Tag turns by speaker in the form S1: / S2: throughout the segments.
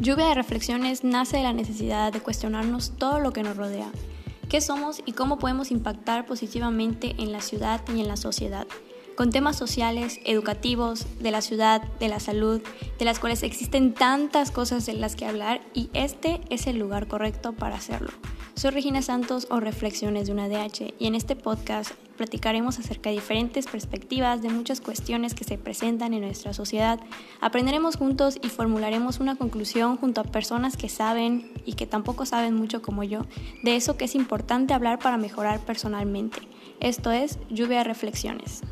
S1: Lluvia de Reflexiones nace de la necesidad de cuestionarnos todo lo que nos rodea, qué somos y cómo podemos impactar positivamente en la ciudad y en la sociedad, con temas sociales, educativos, de la ciudad, de la salud, de las cuales existen tantas cosas de las que hablar y este es el lugar correcto para hacerlo. Soy Regina Santos o Reflexiones de una DH y en este podcast platicaremos acerca de diferentes perspectivas de muchas cuestiones que se presentan en nuestra sociedad. Aprenderemos juntos y formularemos una conclusión junto a personas que saben y que tampoco saben mucho como yo de eso que es importante hablar para mejorar personalmente. Esto es Lluvia de Reflexiones.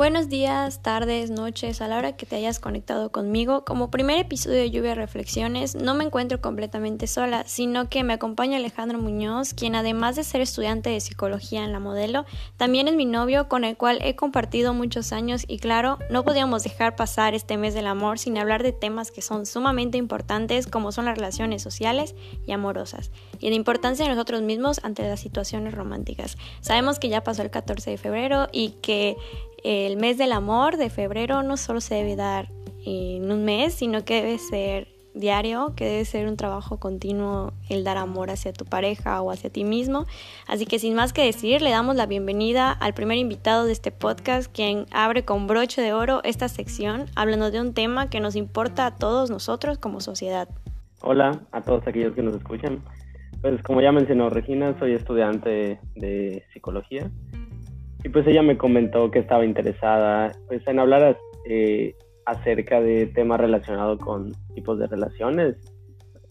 S1: Buenos días, tardes, noches, a la hora que te hayas conectado conmigo. Como primer episodio de Lluvia Reflexiones, no me encuentro completamente sola, sino que me acompaña Alejandro Muñoz, quien además de ser estudiante de psicología en la modelo, también es mi novio con el cual he compartido muchos años y claro, no podíamos dejar pasar este mes del amor sin hablar de temas que son sumamente importantes como son las relaciones sociales y amorosas y la importancia de nosotros mismos ante las situaciones románticas. Sabemos que ya pasó el 14 de febrero y que el mes del amor de febrero no solo se debe dar en un mes, sino que debe ser diario, que debe ser un trabajo continuo el dar amor hacia tu pareja o hacia ti mismo. Así que sin más que decir, le damos la bienvenida al primer invitado de este podcast, quien abre con broche de oro esta sección, hablando de un tema que nos importa a todos nosotros como sociedad.
S2: Hola a todos aquellos que nos escuchan. Pues como ya mencionó Regina, soy estudiante de psicología y pues ella me comentó que estaba interesada pues, en hablar eh, acerca de temas relacionados con tipos de relaciones,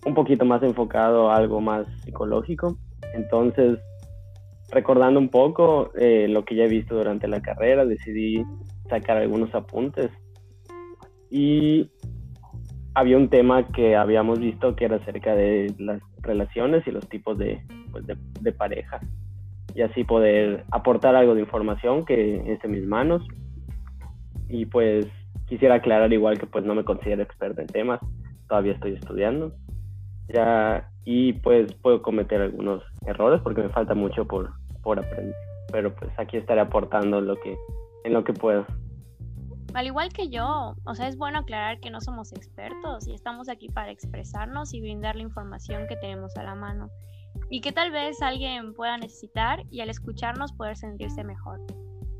S2: un poquito más enfocado a algo más psicológico. Entonces, recordando un poco eh, lo que ya he visto durante la carrera, decidí sacar algunos apuntes. Y había un tema que habíamos visto que era acerca de las relaciones y los tipos de, pues, de, pareja y así poder aportar algo de información que esté en mis manos. Y pues quisiera aclarar igual que pues no me considero experto en temas, todavía estoy estudiando. Ya, y pues puedo cometer algunos errores porque me falta mucho por, por aprender. Pero pues aquí estaré aportando lo que, en lo que puedo.
S1: Al igual que yo, o sea, es bueno aclarar que no somos expertos y estamos aquí para expresarnos y brindar la información que tenemos a la mano y que tal vez alguien pueda necesitar y al escucharnos poder sentirse mejor.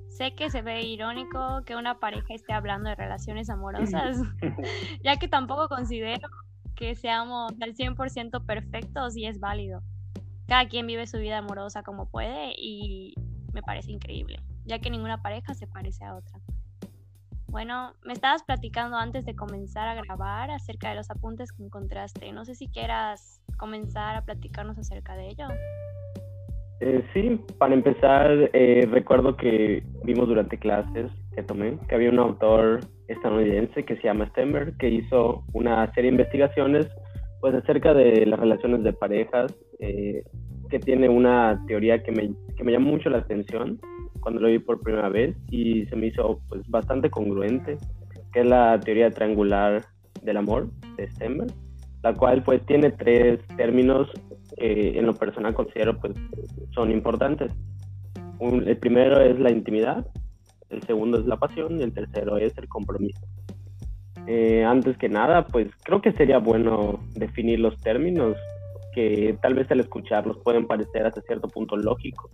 S1: Sé que se ve irónico que una pareja esté hablando de relaciones amorosas, ya que tampoco considero que seamos al 100% perfectos y es válido. Cada quien vive su vida amorosa como puede y me parece increíble, ya que ninguna pareja se parece a otra. Bueno, me estabas platicando antes de comenzar a grabar acerca de los apuntes que encontraste. No sé si quieras comenzar a platicarnos acerca de ello.
S2: Eh, sí, para empezar, eh, recuerdo que vimos durante clases que tomé que había un autor estadounidense que se llama Stenberg que hizo una serie de investigaciones pues acerca de las relaciones de parejas, eh, que tiene una teoría que me, que me llamó mucho la atención cuando lo vi por primera vez y se me hizo pues bastante congruente, que es la teoría triangular del amor de Stenberg, la cual pues tiene tres términos que en lo personal considero pues son importantes. el primero es la intimidad, el segundo es la pasión y el tercero es el compromiso. Eh, antes que nada, pues creo que sería bueno definir los términos que tal vez al escucharlos pueden parecer hasta cierto punto lógicos,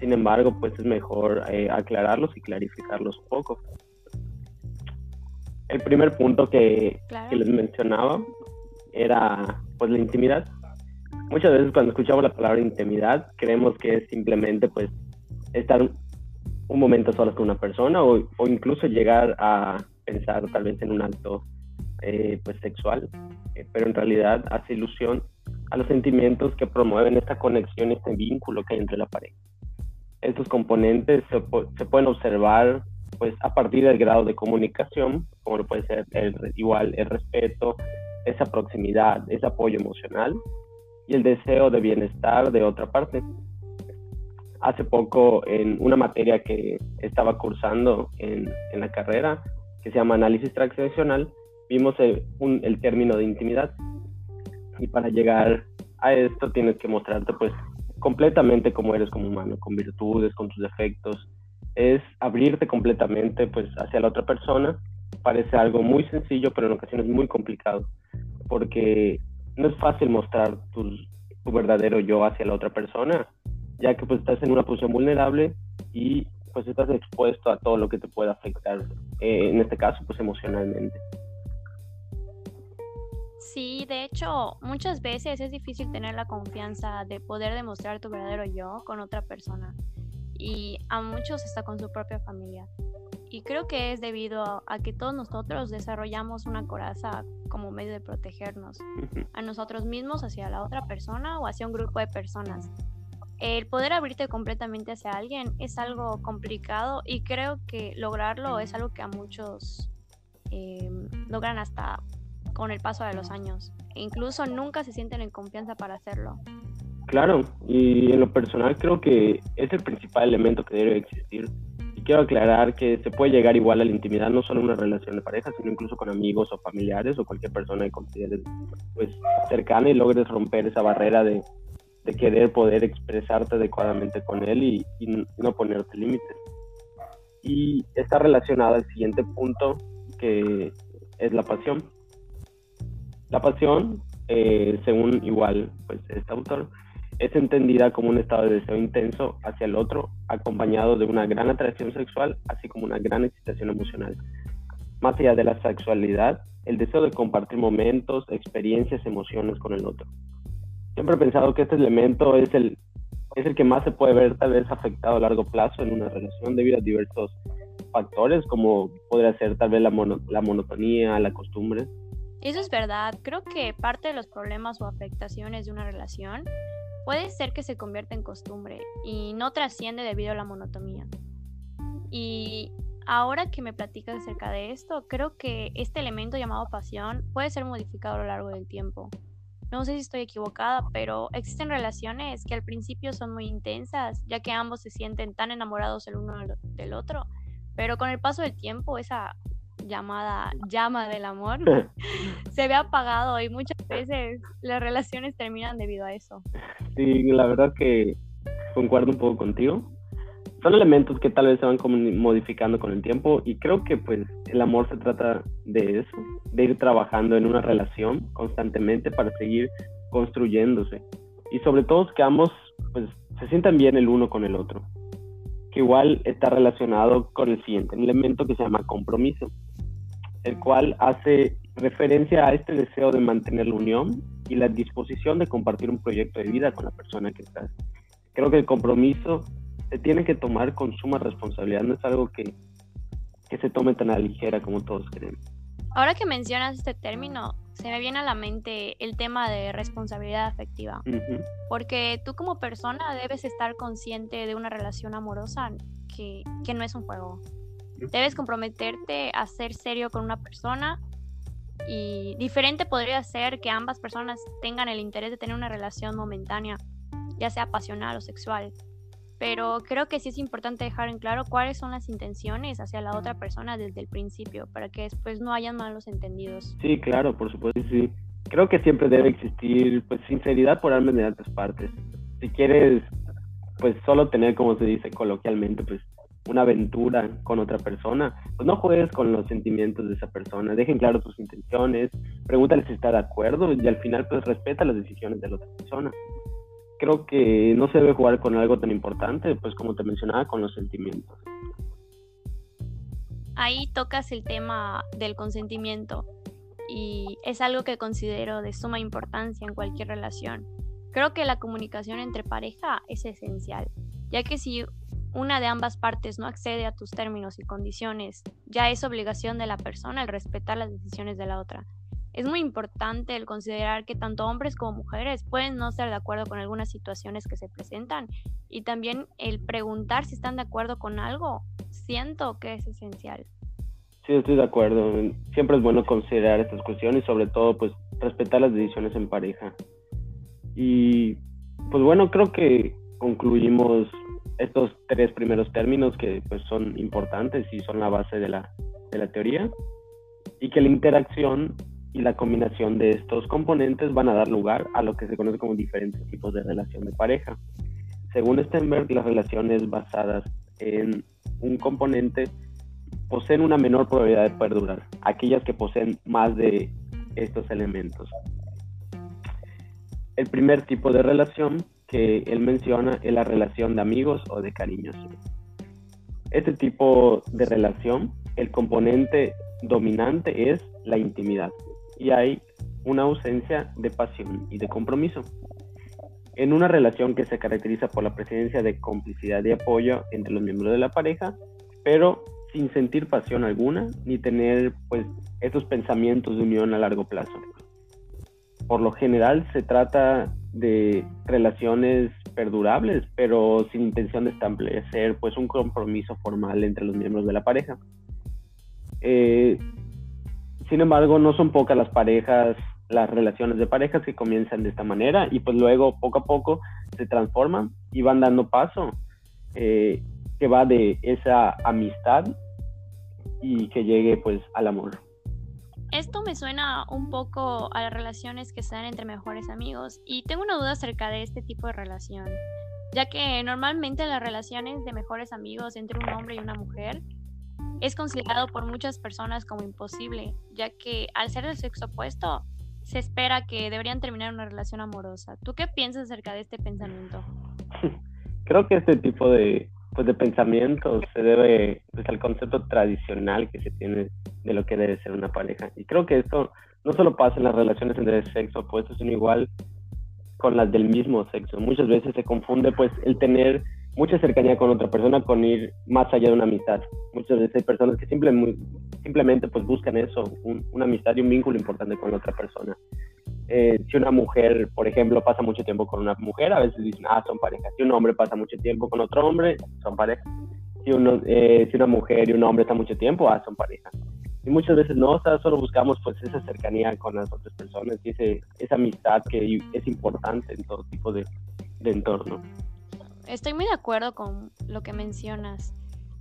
S2: sin embargo, pues es mejor eh, aclararlos y clarificarlos un poco. El primer punto que, les mencionaba era pues la intimidad. Muchas veces cuando escuchamos la palabra intimidad creemos que es simplemente pues estar un momento solos con una persona o, incluso llegar a pensar tal vez en un acto eh, pues sexual, eh, pero en realidad hace ilusión a los sentimientos que promueven esta conexión, este vínculo que hay entre la pareja estos componentes se, pueden observar pues a partir del grado de comunicación, como lo puede ser el, igual el respeto, esa proximidad, ese apoyo emocional y el deseo de bienestar de otra parte. Hace poco en una materia que estaba cursando en, la carrera, que se llama análisis transaccional, vimos el, el término de intimidad. Y para llegar a esto tienes que mostrarte pues completamente como eres como humano, con virtudes, con tus defectos. Es abrirte completamente pues hacia la otra persona. Parece algo muy sencillo, pero en ocasiones muy complicado, porque no es fácil mostrar tu, verdadero yo hacia la otra persona, ya que pues estás en una posición vulnerable y pues estás expuesto a todo lo que te pueda afectar, eh, en este caso pues emocionalmente.
S1: Sí, de hecho, muchas veces es difícil tener la confianza de poder demostrar tu verdadero yo con otra persona y a muchos hasta con su propia familia. Y creo que es debido a que todos nosotros desarrollamos una coraza como medio de protegernos a nosotros mismos, hacia la otra persona o hacia un grupo de personas. El poder abrirte completamente hacia alguien es algo complicado y creo que lograrlo es algo que a muchos eh, logran hasta con el paso de los años. E incluso nunca se sienten en confianza para hacerlo.
S2: Claro, y en lo personal creo que es el principal elemento que debe existir. Quiero aclarar que se puede llegar igual a la intimidad, no solo en una relación de pareja, sino incluso con amigos o familiares o cualquier persona que consideres pues, cercana y logres romper esa barrera de, querer poder expresarte adecuadamente con él y, no ponerte límites. Y está relacionado al siguiente punto, que es la pasión. La pasión, eh, según igual pues este autor, es entendida como un estado de deseo intenso hacia el otro, acompañado de una gran atracción sexual, así como una gran excitación emocional. Más allá de la sexualidad, el deseo de compartir momentos, experiencias, emociones con el otro. Siempre he pensado que este elemento es el, es el que más se puede ver tal vez afectado a largo plazo en una relación debido a diversos factores, como podría ser tal vez la, la monotonía, la costumbre,
S1: eso es verdad. Creo que parte de los problemas o afectaciones de una relación puede ser que se convierta en costumbre y no trasciende debido a la monotonía. Y ahora que me platicas acerca de esto, creo que este elemento llamado pasión puede ser modificado a lo largo del tiempo. No sé si estoy equivocada, pero existen relaciones que al principio son muy intensas, ya que ambos se sienten tan enamorados el uno del otro, pero con el paso del tiempo esa llamada llama del amor se ve apagado y muchas veces las relaciones terminan debido a eso.
S2: Sí, la verdad que concuerdo un poco contigo. Son elementos que tal vez se van modificando con el tiempo y creo que pues el amor se trata de eso, de ir trabajando en una relación constantemente para seguir construyéndose y sobre todo que ambos pues se sientan bien el uno con el otro que igual está relacionado con el siguiente elemento que se llama compromiso el cual hace referencia a este deseo de mantener la unión y la disposición de compartir un proyecto de vida con la persona que estás. Creo que el compromiso se tiene que tomar con suma responsabilidad, no es algo que, que se tome tan a la ligera como todos creen.
S1: Ahora que mencionas este término, se me viene a la mente el tema de responsabilidad afectiva, porque tú como persona debes estar consciente de una relación amorosa que, que no es un juego, Debes comprometerte a ser serio con una persona y diferente podría ser que ambas personas tengan el interés de tener una relación momentánea, ya sea pasional o sexual. Pero creo que sí es importante dejar en claro cuáles son las intenciones hacia la otra persona desde el principio, para que después no hayan malos entendidos.
S2: Sí, claro, por supuesto, sí. Creo que siempre debe existir pues sinceridad por ambas de partes. Si quieres pues solo tener como se dice coloquialmente pues una aventura con otra persona, pues no juegues con los sentimientos de esa persona, dejen claro tus intenciones, pregúntale si está de acuerdo y al final pues respeta las decisiones de la otra persona. Creo que no se debe jugar con algo tan importante, pues como te mencionaba, con los sentimientos.
S1: Ahí tocas el tema del consentimiento y es algo que considero de suma importancia en cualquier relación. Creo que la comunicación entre pareja es esencial, ya que si una de ambas partes no accede a tus términos y condiciones, ya es obligación de la persona el respetar las decisiones de la otra. Es muy importante el considerar que tanto hombres como mujeres pueden no estar de acuerdo con algunas situaciones que se presentan y también el preguntar si están de acuerdo con algo, siento que es esencial.
S2: Sí, estoy de acuerdo. Siempre es bueno considerar estas cuestiones y sobre todo pues respetar las decisiones en pareja. Y pues bueno, creo que concluimos estos tres primeros términos que pues son importantes y son la base de la, de la teoría y que la interacción y la combinación de estos componentes van a dar lugar a lo que se conoce como diferentes tipos de relación de pareja. según Stenberg, las relaciones basadas en un componente poseen una menor probabilidad de perdurar, aquellas que poseen más de estos elementos. El primer tipo de relación que él menciona es la relación de amigos o de cariños. Este tipo de relación, el componente dominante es la intimidad y hay una ausencia de pasión y de compromiso. En una relación que se caracteriza por la presencia de complicidad y apoyo entre los miembros de la pareja, pero sin sentir pasión alguna ni tener pues estos pensamientos de unión a largo plazo. Por lo general se trata de relaciones perdurables, pero sin intención de establecer pues un compromiso formal entre los miembros de la pareja. Eh, sin embargo, no son pocas las parejas, las relaciones de parejas que comienzan de esta manera y pues luego poco a poco se transforman y van dando paso, eh, que va de esa amistad y que llegue pues al amor.
S1: Esto me suena un poco a las relaciones que se dan entre mejores amigos y tengo una duda acerca de este tipo de relación, ya que normalmente las relaciones de mejores amigos entre un hombre y una mujer es considerado por muchas personas como imposible, ya que al ser del sexo opuesto se espera que deberían terminar una relación amorosa. ¿Tú qué piensas acerca de este pensamiento?
S2: Creo que este tipo de, pues de pensamiento se debe pues, al concepto tradicional que se tiene de lo que debe ser una pareja. Y creo que esto no solo pasa en las relaciones entre sexo opuesto, sino igual con las del mismo sexo. Muchas veces se confunde pues el tener mucha cercanía con otra persona con ir más allá de una amistad. Muchas veces hay personas que simplemente, simplemente pues buscan eso, una amistad y un vínculo importante con otra persona. Eh, si una mujer, por ejemplo, pasa mucho tiempo con una mujer, a veces dicen, ah, son parejas. Si un hombre pasa mucho tiempo con otro hombre, son parejas. Si, uno, eh, si una mujer y un hombre están mucho tiempo, ah, son parejas. Y muchas veces no, o sea, solo buscamos pues esa cercanía con las otras personas y ese, esa amistad que es importante en todo tipo de, de entorno.
S1: Estoy muy de acuerdo con lo que mencionas.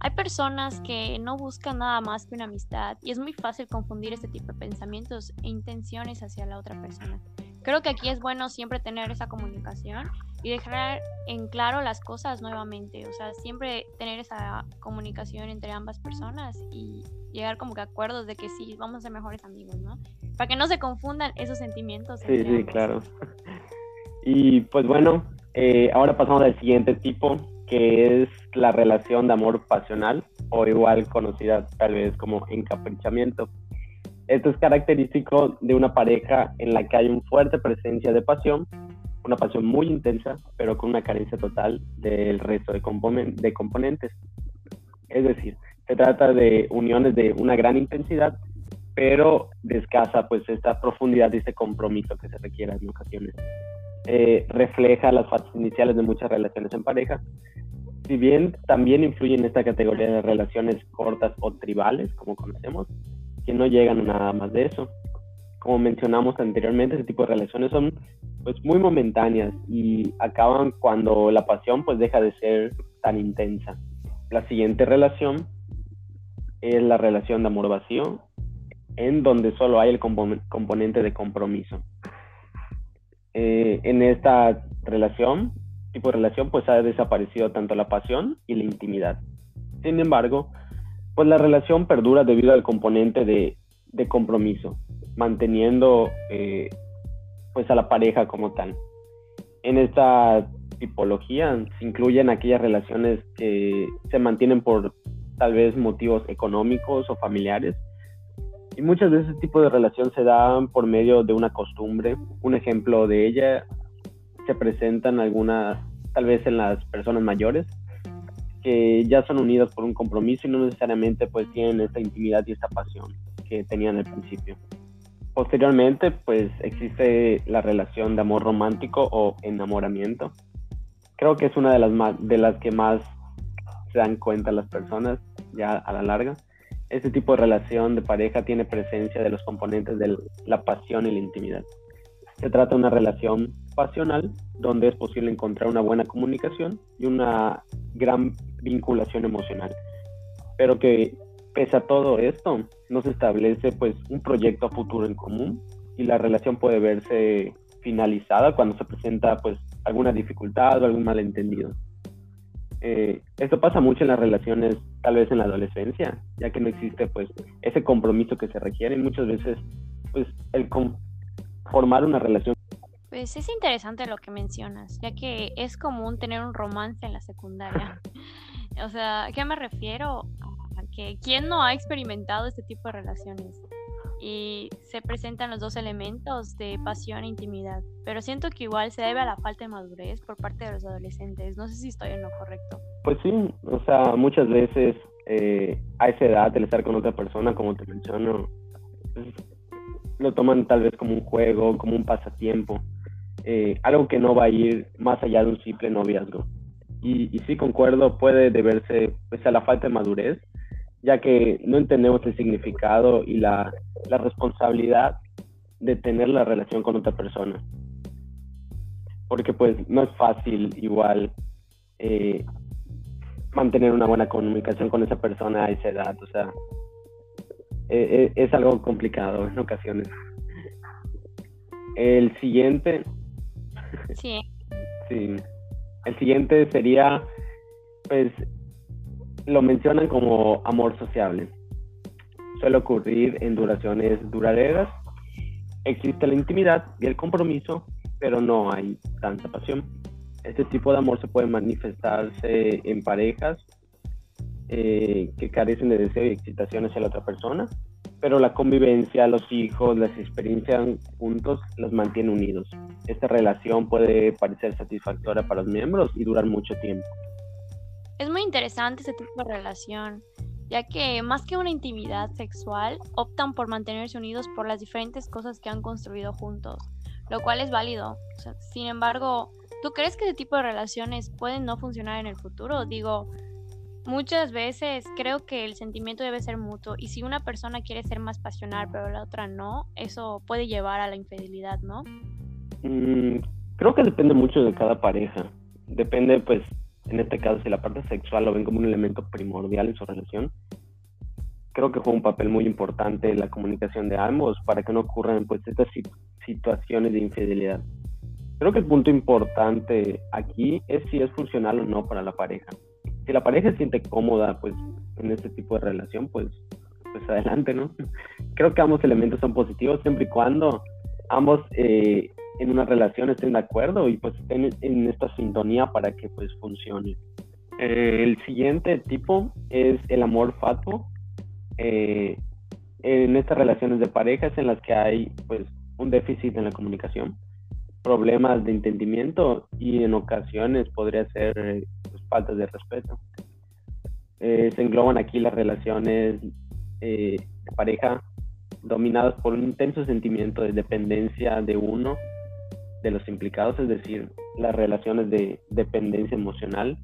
S1: Hay personas que no buscan nada más que una amistad y es muy fácil confundir este tipo de pensamientos e intenciones hacia la otra persona. Creo que aquí es bueno siempre tener esa comunicación y dejar en claro las cosas nuevamente, o sea, siempre tener esa comunicación entre ambas personas y llegar como que a acuerdos de que sí, vamos a ser mejores amigos, ¿no? Para que no se confundan esos sentimientos.
S2: Sí, sí, claro. Y pues bueno, eh, ahora pasamos al siguiente tipo, que es la relación de amor pasional, o igual conocida tal vez como encaprichamiento. Esto es característico de una pareja en la que hay una fuerte presencia de pasión, una pasión muy intensa, pero con una carencia total del resto de, componentes. Es decir, se trata de uniones de una gran intensidad, pero de pues esta profundidad y este compromiso que se requiere en ocasiones. Eh, refleja las fases iniciales de muchas relaciones en pareja. Si bien también influye en esta categoría de relaciones cortas o tribales, como conocemos, que no llegan a nada más de eso. Como mencionamos anteriormente, ese tipo de relaciones son pues muy momentáneas y acaban cuando la pasión pues deja de ser tan intensa. La siguiente relación es la relación de amor vacío, en donde solo hay el componente de compromiso. Eh, en esta relación, tipo de relación, pues ha desaparecido tanto la pasión y la intimidad. Sin embargo, pues la relación perdura debido al componente de, compromiso, manteniendo eh, pues a la pareja como tal. En esta tipología se incluyen aquellas relaciones que se mantienen por tal vez motivos económicos o familiares, y muchas veces ese tipo de relación se da por medio de una costumbre. Un ejemplo de ella se presentan algunas, tal vez en las personas mayores, que ya son unidas por un compromiso y no necesariamente pues tienen esta intimidad y esta pasión que tenían al principio. Posteriormente pues existe la relación de amor romántico o enamoramiento. Creo que es una de las, de las que más se dan cuenta las personas ya a la larga este tipo de relación de pareja tiene presencia de los componentes de la pasión y la intimidad. Se trata de una relación pasional donde es posible encontrar una buena comunicación y una gran vinculación emocional. Pero que pese a todo esto, no se establece pues un proyecto futuro en común y la relación puede verse finalizada cuando se presenta pues alguna dificultad o algún malentendido. Eh, esto pasa mucho en las relaciones, tal vez en la adolescencia, ya que no existe pues ese compromiso que se requiere y muchas veces pues el formar una relación.
S1: Pues es interesante lo que mencionas, ya que es común tener un romance en la secundaria. o sea, ¿qué me refiero? A quién no ha experimentado este tipo de relaciones y se presentan los dos elementos de pasión e intimidad, pero siento que igual se debe a la falta de madurez por parte de los adolescentes. No sé si estoy en lo correcto.
S2: Pues sí, o sea, muchas veces eh, a esa edad el estar con otra persona, como te menciono, lo toman tal vez como un juego, como un pasatiempo, eh, algo que no va a ir más allá de un simple noviazgo. Y, y sí concuerdo, puede deberse pues, a la falta de madurez, ya que no entendemos el significado y la, responsabilidad de tener la relación con otra persona. Porque pues no es fácil igual eh, mantener una buena comunicación con esa persona a esa edad, o sea, eh, eh, es algo complicado en ocasiones. El siguiente.
S1: Sí.
S2: sí. El siguiente sería, pues, lo mencionan como amor sociable. Suele ocurrir en duraciones duraderas. Existe la intimidad y el compromiso, pero no hay tanta pasión. Este tipo de amor se puede manifestarse en parejas eh, que carecen de deseo y excitación hacia la otra persona, pero la convivencia, los hijos, las experiencias juntos los mantiene unidos. Esta relación puede parecer satisfactoria para los miembros y durar mucho tiempo.
S1: Es muy interesante este tipo de relación, ya que más que una intimidad sexual, optan por mantenerse unidos por las diferentes cosas que han construido juntos, lo cual es válido. sin embargo, ¿tú crees que este tipo de relaciones pueden no funcionar en el futuro? Digo, muchas veces creo que el sentimiento debe ser mutuo y si una persona quiere ser más pasional pero la otra no, eso puede llevar a la infidelidad, ¿no?
S2: Mm, creo que depende mucho de cada pareja. Depende pues en este caso, si la parte sexual lo ven como un elemento primordial en su relación, creo que juega un papel muy importante en la comunicación de ambos para que no ocurran pues estas situaciones de infidelidad. Creo que el punto importante aquí es si es funcional o no para la pareja. Si la pareja se siente cómoda pues en este tipo de relación, pues pues adelante, ¿no? Creo que ambos elementos son positivos siempre y cuando ambos eh, en una relación estén de acuerdo y pues estén en esta sintonía para que pues funcione. Eh, el siguiente tipo es el amor fatuo. Eh, en estas relaciones de parejas en las que hay pues un déficit en la comunicación, problemas de entendimiento y en ocasiones podría ser pues, faltas de respeto. Eh, se engloban aquí las relaciones de pareja dominadas por un intenso sentimiento de dependencia de uno de los implicados, es decir, las relaciones de dependencia emocional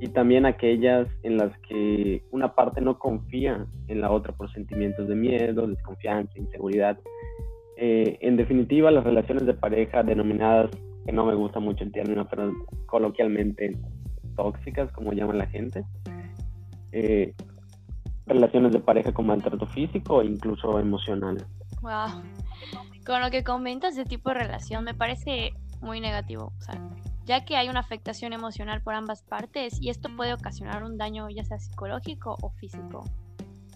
S2: y también aquellas en las que una parte no confía en la otra por sentimientos de miedo, desconfianza, inseguridad. Eh, en definitiva, las relaciones de pareja denominadas, que no me gusta mucho el término, pero coloquialmente tóxicas, como llaman la gente, eh, relaciones de pareja con maltrato físico e incluso emocional.
S1: Wow. Con lo que comentas de tipo de relación me parece muy negativo, ya que hay una afectación emocional por ambas partes y esto puede ocasionar un daño ya sea psicológico o físico.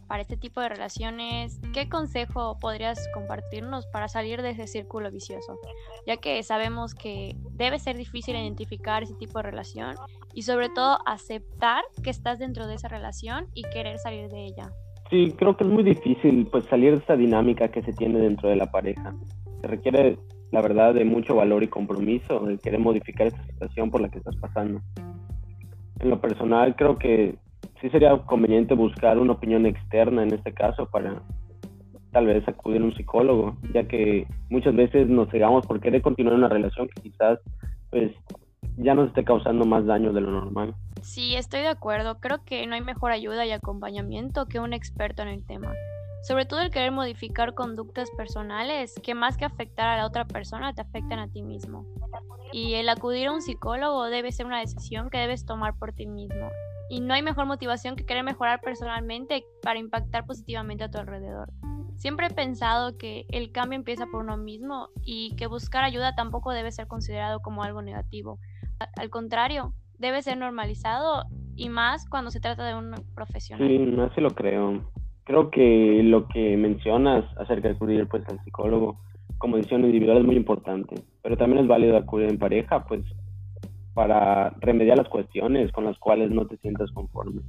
S1: Para este tipo de relaciones, ¿qué consejo podrías compartirnos para salir de ese círculo vicioso? Ya que sabemos que debe ser difícil identificar ese tipo de relación y sobre todo aceptar que estás dentro de esa relación y querer salir de ella.
S2: Sí, creo que es muy difícil pues salir de esta dinámica que se tiene dentro de la pareja. Se requiere, la verdad, de mucho valor y compromiso de querer modificar esta situación por la que estás pasando. En lo personal, creo que sí sería conveniente buscar una opinión externa en este caso para tal vez acudir a un psicólogo, ya que muchas veces nos cegamos por querer continuar una relación que quizás pues ya nos esté causando más daño de lo normal.
S1: Sí, estoy de acuerdo. Creo que no hay mejor ayuda y acompañamiento que un experto en el tema. Sobre todo el querer modificar conductas personales que más que afectar a la otra persona te afectan a ti mismo. Y el acudir a un psicólogo debe ser una decisión que debes tomar por ti mismo. Y no hay mejor motivación que querer mejorar personalmente para impactar positivamente a tu alrededor. Siempre he pensado que el cambio empieza por uno mismo y que buscar ayuda tampoco debe ser considerado como algo negativo. Al contrario, debe ser normalizado y más cuando se trata de un profesional.
S2: Sí, no así lo creo. Creo que lo que mencionas acerca de acudir pues al psicólogo como decisión individual es muy importante, pero también es válido acudir en pareja pues para remediar las cuestiones con las cuales no te sientas conforme.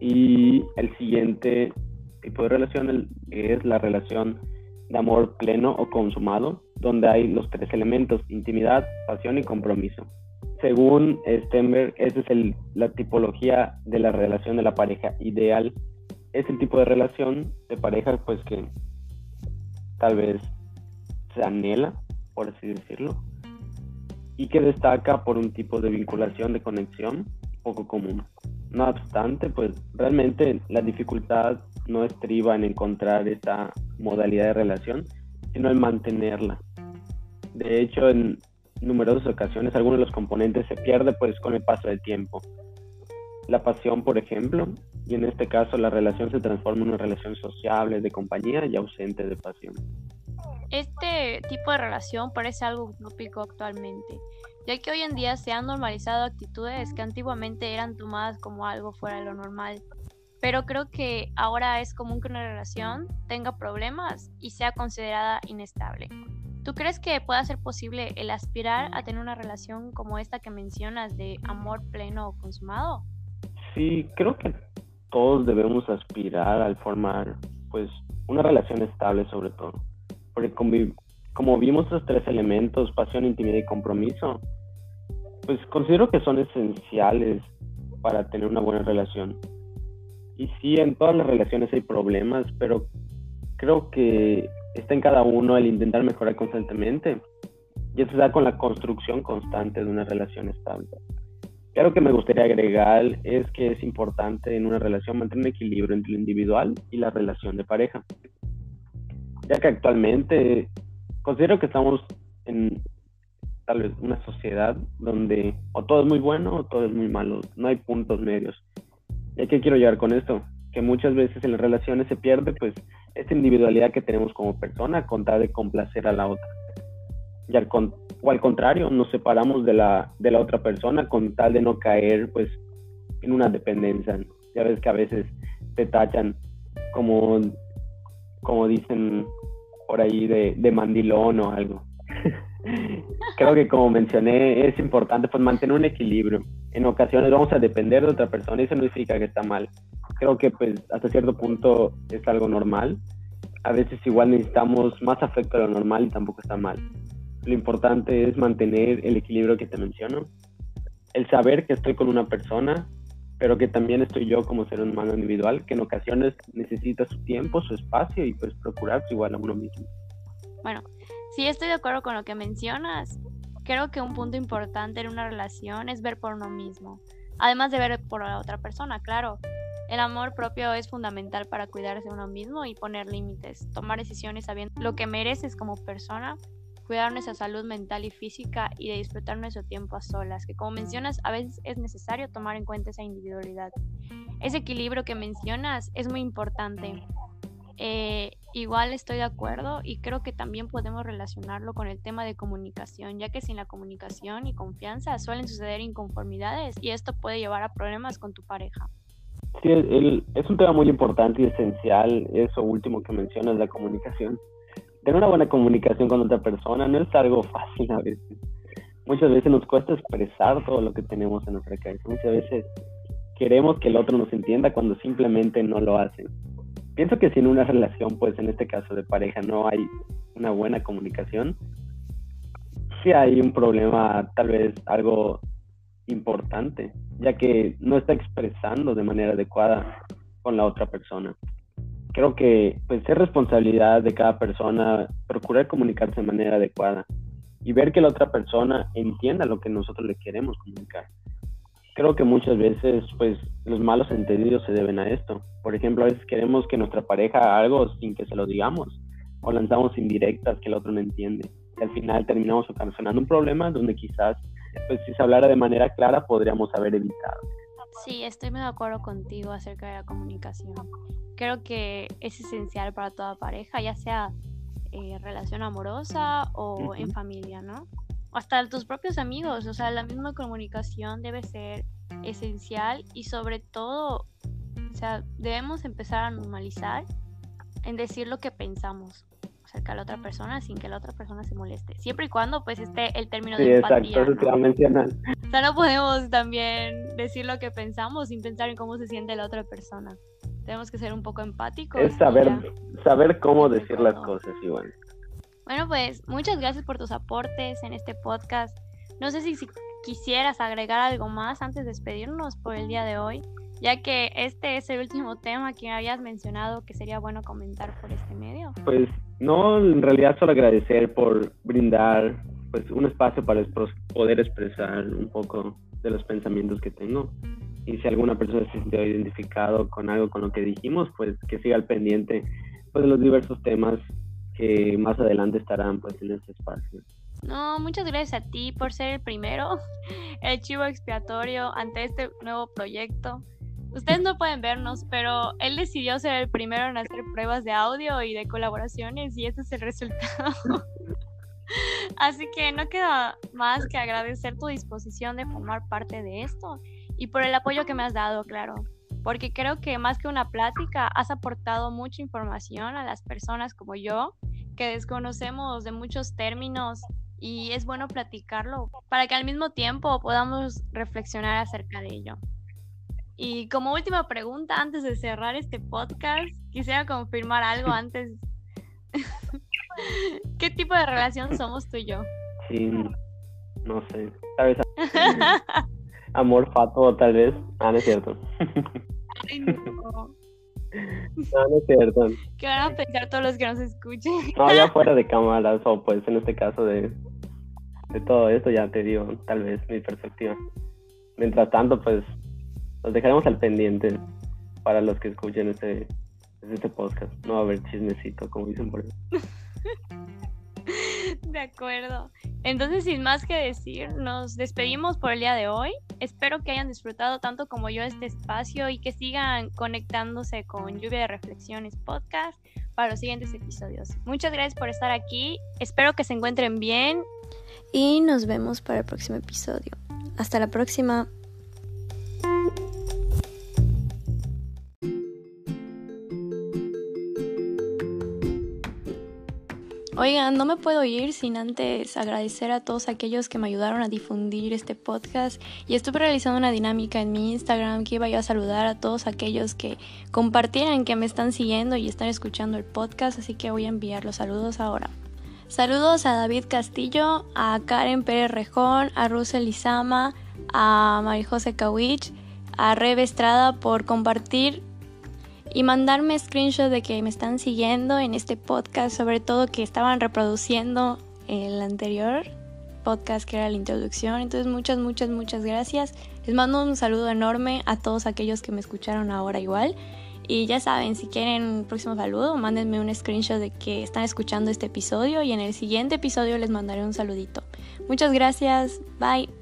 S2: Y el siguiente tipo de relación es la relación de amor pleno o consumado, donde hay los tres elementos, intimidad, pasión y compromiso. Según Stenberg, esa es la tipología de la relación de la pareja ideal. Es el tipo de relación de pareja pues que tal vez se anhela, por así decirlo, y que destaca por un tipo de vinculación de conexión poco común. No obstante, pues realmente la dificultad no estriba en encontrar esta modalidad de relación, sino en mantenerla. De hecho, en numerosas ocasiones algunos de los componentes se pierde pues con el paso del tiempo. La pasión, por ejemplo, y en este caso la relación se transforma en una relación sociable, de compañía y ausente de pasión.
S1: Este tipo de relación parece algo utópico actualmente, ya que hoy en día se han normalizado actitudes que antiguamente eran tomadas como algo fuera de lo normal. Pero creo que ahora es común que una relación tenga problemas y sea considerada inestable. ¿Tú crees que pueda ser posible el aspirar a tener una relación como esta que mencionas de amor pleno o consumado?
S2: Sí, creo que todos debemos aspirar al formar pues una relación estable sobre todo. Porque como, vimos estos tres elementos, pasión, intimidad y compromiso, pues considero que son esenciales para tener una buena relación. Y sí, en todas las relaciones hay problemas, pero creo que está en cada uno el intentar mejorar constantemente. Y eso se da con la construcción constante de una relación estable. Claro que me gustaría agregar es que es importante en una relación mantener un equilibrio entre lo individual y la relación de pareja. Ya que actualmente considero que estamos en tal vez una sociedad donde o todo es muy bueno o todo es muy malo, no hay puntos medios. ¿Y a qué quiero llegar con esto? Que muchas veces en las relaciones se pierde pues esta individualidad que tenemos como persona con tal de complacer a la otra. Y al, o al contrario, nos separamos de la, de la otra persona con tal de no caer pues en una dependencia. Ya ves que a veces te tachan como, como dicen por ahí de, de mandilón o algo. Creo que como mencioné es importante pues mantener un equilibrio. En ocasiones vamos a depender de otra persona y eso no significa que está mal. Creo que pues hasta cierto punto es algo normal. A veces igual necesitamos más afecto de lo normal y tampoco está mal. Lo importante es mantener el equilibrio que te menciono. El saber que estoy con una persona, pero que también estoy yo como ser humano individual, que en ocasiones necesita su tiempo, su espacio y pues procurarse igual a uno mismo.
S1: Bueno, sí estoy de acuerdo con lo que mencionas. Creo que un punto importante en una relación es ver por uno mismo, además de ver por la otra persona, claro. El amor propio es fundamental para cuidarse de uno mismo y poner límites, tomar decisiones sabiendo lo que mereces como persona cuidar nuestra salud mental y física y de disfrutar nuestro tiempo a solas, que como mencionas, a veces es necesario tomar en cuenta esa individualidad. Ese equilibrio que mencionas es muy importante. Eh, igual estoy de acuerdo y creo que también podemos relacionarlo con el tema de comunicación, ya que sin la comunicación y confianza suelen suceder inconformidades y esto puede llevar a problemas con tu pareja.
S2: Sí, es un tema muy importante y esencial, eso último que mencionas, la comunicación tener una buena comunicación con otra persona no es algo fácil a veces. Muchas veces nos cuesta expresar todo lo que tenemos en nuestra cabeza. Muchas veces queremos que el otro nos entienda cuando simplemente no lo hacen. Pienso que si en una relación, pues en este caso de pareja, no hay una buena comunicación, sí hay un problema, tal vez algo importante, ya que no está expresando de manera adecuada con la otra persona creo que pues es responsabilidad de cada persona procurar comunicarse de manera adecuada y ver que la otra persona entienda lo que nosotros le queremos comunicar. Creo que muchas veces pues los malos entendidos se deben a esto. Por ejemplo, a veces queremos que nuestra pareja haga algo sin que se lo digamos o lanzamos indirectas que el otro no entiende. Y al final terminamos ocasionando un problema donde quizás pues si se hablara de manera clara podríamos haber evitado.
S1: Sí, estoy muy de acuerdo contigo acerca de la comunicación. Creo que es esencial para toda pareja, ya sea eh, relación amorosa o en familia, ¿no? Hasta tus propios amigos, o sea, la misma comunicación debe ser esencial y sobre todo, o sea, debemos empezar a normalizar en decir lo que pensamos acerca de la otra persona sin que la otra persona se moleste. Siempre y cuando pues esté el término de empatía.
S2: Exacto, eso te
S1: O sea, no podemos también decir lo que pensamos sin pensar en cómo se siente la otra persona. Tenemos que ser un poco empáticos.
S2: Es saber, saber cómo decir las cosas igual.
S1: Bueno, pues muchas gracias por tus aportes en este podcast. No sé si, si quisieras agregar algo más antes de despedirnos por el día de hoy ya que este es el último tema que habías mencionado que sería bueno comentar por este medio.
S2: Pues no, en realidad solo agradecer por brindar pues un espacio para poder expresar un poco de los pensamientos que tengo. Y si alguna persona se sintió identificado con algo con lo que dijimos, pues que siga al pendiente pues, de los diversos temas que más adelante estarán pues en este espacio.
S1: No, muchas gracias a ti por ser el primero, el chivo expiatorio ante este nuevo proyecto. Ustedes no pueden vernos, pero él decidió ser el primero en hacer pruebas de audio y de colaboraciones y ese es el resultado. Así que no queda más que agradecer tu disposición de formar parte de esto y por el apoyo que me has dado, claro. Porque creo que más que una plática, has aportado mucha información a las personas como yo, que desconocemos de muchos términos y es bueno platicarlo para que al mismo tiempo podamos reflexionar acerca de ello. Y como última pregunta, antes de cerrar este podcast, quisiera confirmar algo antes. ¿Qué tipo de relación somos tú y yo?
S2: Sí, no sé. ¿Sabes? Amor fato, tal vez. Ah, no es cierto. no. No, es cierto.
S1: ¿Qué van a pensar todos los que nos escuchen?
S2: No, ya fuera de cámaras, o pues en este caso de, de todo esto, ya te digo, tal vez mi perspectiva. Mientras tanto, pues los dejaremos al pendiente para los que escuchen este, este podcast. No va a haber chismecito, como dicen por ahí.
S1: De acuerdo. Entonces, sin más que decir, nos despedimos por el día de hoy. Espero que hayan disfrutado tanto como yo este espacio y que sigan conectándose con Lluvia de Reflexiones Podcast para los siguientes episodios. Muchas gracias por estar aquí. Espero que se encuentren bien. Y nos vemos para el próximo episodio. Hasta la próxima. Oigan, no me puedo ir sin antes agradecer a todos aquellos que me ayudaron a difundir este podcast y estuve realizando una dinámica en mi Instagram que iba yo a saludar a todos aquellos que compartieran que me están siguiendo y están escuchando el podcast, así que voy a enviar los saludos ahora. Saludos a David Castillo, a Karen Pérez Rejón, a Russell Izama, a Marijose Kawich, a Rebe Estrada por compartir y mandarme screenshots de que me están siguiendo en este podcast, sobre todo que estaban reproduciendo el anterior podcast que era la introducción. Entonces muchas, muchas, muchas gracias. Les mando un saludo enorme a todos aquellos que me escucharon ahora igual. Y ya saben, si quieren un próximo saludo, mándenme un screenshot de que están escuchando este episodio y en el siguiente episodio les mandaré un saludito. Muchas gracias. Bye.